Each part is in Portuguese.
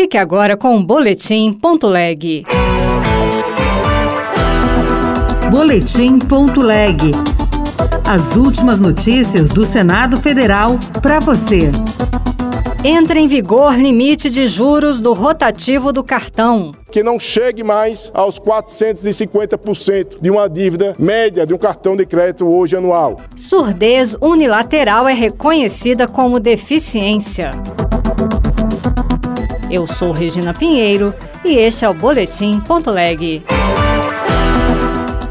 Fique agora com o Boletim Ponto Leg. Boletim Ponto Leg. As últimas notícias do Senado Federal para você. Entra em vigor limite de juros do rotativo do cartão. Que não chegue mais aos 450% de uma dívida média de um cartão de crédito hoje anual. Surdez unilateral é reconhecida como deficiência. Eu sou Regina Pinheiro e este é o Boletim Ponto Leg.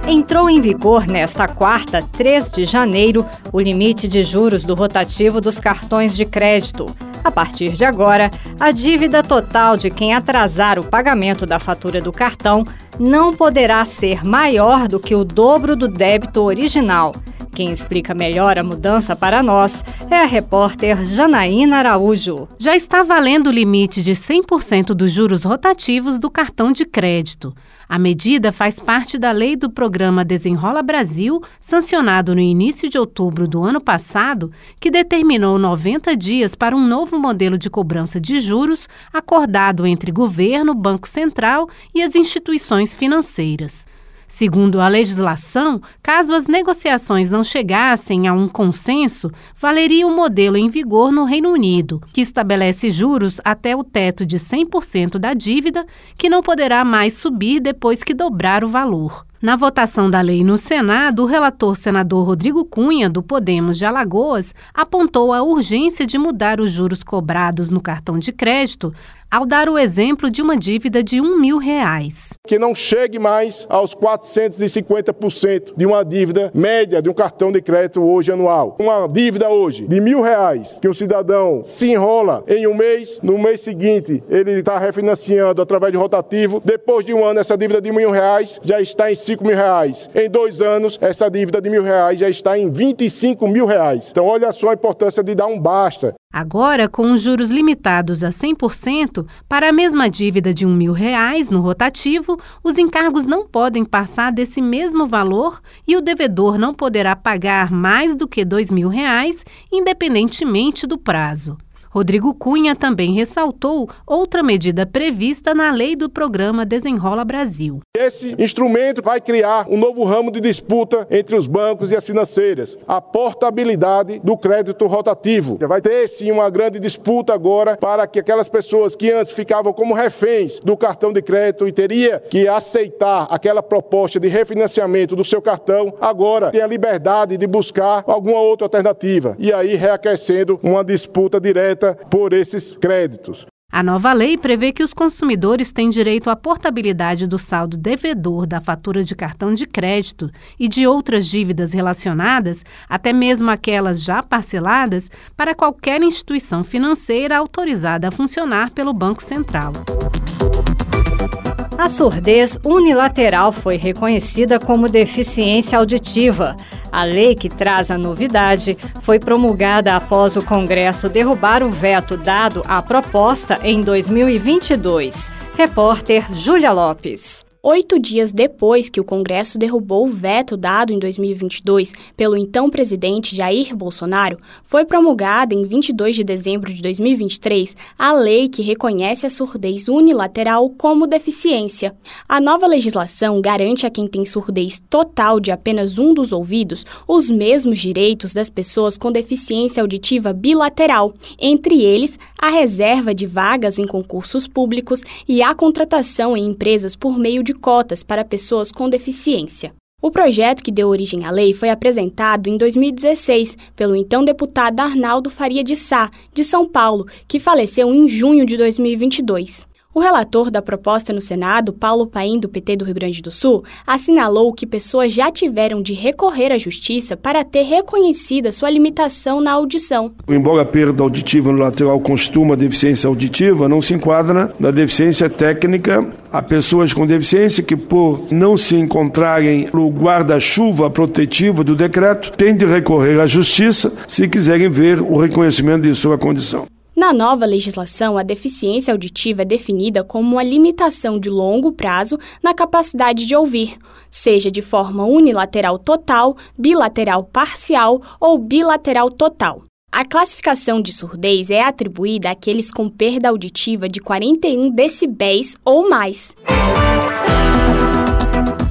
Entrou em vigor nesta quarta, 3 de janeiro, o limite de juros do rotativo dos cartões de crédito. A partir de agora, a dívida total de quem atrasar o pagamento da fatura do cartão não poderá ser maior do que o dobro do débito original. Quem explica melhor a mudança para nós é a repórter Janaína Araújo. Já está valendo o limite de 100% dos juros rotativos do cartão de crédito. A medida faz parte da lei do programa Desenrola Brasil, sancionado no início de outubro do ano passado, que determinou 90 dias para um novo modelo de cobrança de juros acordado entre governo, Banco Central e as instituições financeiras. Segundo a legislação, caso as negociações não chegassem a um consenso, valeria o modelo em vigor no Reino Unido, que estabelece juros até o teto de 100% da dívida, que não poderá mais subir depois que dobrar o valor. Na votação da lei no Senado, o relator senador Rodrigo Cunha, do Podemos de Alagoas, apontou a urgência de mudar os juros cobrados no cartão de crédito ao dar o exemplo de uma dívida de um mil reais. Que não chegue mais aos 450% de uma dívida média de um cartão de crédito hoje anual. Uma dívida hoje de mil reais que um cidadão se enrola em um mês, no mês seguinte ele está refinanciando através de rotativo. Depois de um ano, essa dívida de mil reais já está em 5 mil reais. Em dois anos, essa dívida de mil reais já está em 25 mil reais. Então, olha só a importância de dar um basta. Agora, com os juros limitados a 100%, para a mesma dívida de mil reais no rotativo, os encargos não podem passar desse mesmo valor e o devedor não poderá pagar mais do que mil reais, independentemente do prazo. Rodrigo Cunha também ressaltou outra medida prevista na lei do programa Desenrola Brasil. Esse instrumento vai criar um novo ramo de disputa entre os bancos e as financeiras, a portabilidade do crédito rotativo. Vai ter sim uma grande disputa agora para que aquelas pessoas que antes ficavam como reféns do cartão de crédito e teria que aceitar aquela proposta de refinanciamento do seu cartão, agora tem a liberdade de buscar alguma outra alternativa e aí reaquecendo uma disputa direta por esses créditos. A nova lei prevê que os consumidores têm direito à portabilidade do saldo devedor da fatura de cartão de crédito e de outras dívidas relacionadas, até mesmo aquelas já parceladas, para qualquer instituição financeira autorizada a funcionar pelo Banco Central. A surdez unilateral foi reconhecida como deficiência auditiva. A lei que traz a novidade foi promulgada após o Congresso derrubar o veto dado à proposta em 2022. Repórter Júlia Lopes. Oito dias depois que o Congresso derrubou o veto dado em 2022 pelo então presidente Jair Bolsonaro, foi promulgada em 22 de dezembro de 2023 a lei que reconhece a surdez unilateral como deficiência. A nova legislação garante a quem tem surdez total de apenas um dos ouvidos os mesmos direitos das pessoas com deficiência auditiva bilateral, entre eles a reserva de vagas em concursos públicos e a contratação em empresas por meio de de cotas para pessoas com deficiência. O projeto que deu origem à lei foi apresentado em 2016 pelo então deputado Arnaldo Faria de Sá, de São Paulo, que faleceu em junho de 2022. O relator da proposta no Senado, Paulo Paim, do PT do Rio Grande do Sul, assinalou que pessoas já tiveram de recorrer à justiça para ter reconhecida sua limitação na audição. Embora a perda auditiva unilateral constuma a deficiência auditiva, não se enquadra na deficiência técnica. Há pessoas com deficiência que, por não se encontrarem no guarda-chuva protetivo do decreto, têm de recorrer à justiça se quiserem ver o reconhecimento de sua condição. Na nova legislação, a deficiência auditiva é definida como uma limitação de longo prazo na capacidade de ouvir, seja de forma unilateral total, bilateral parcial ou bilateral total. A classificação de surdez é atribuída àqueles com perda auditiva de 41 decibéis ou mais.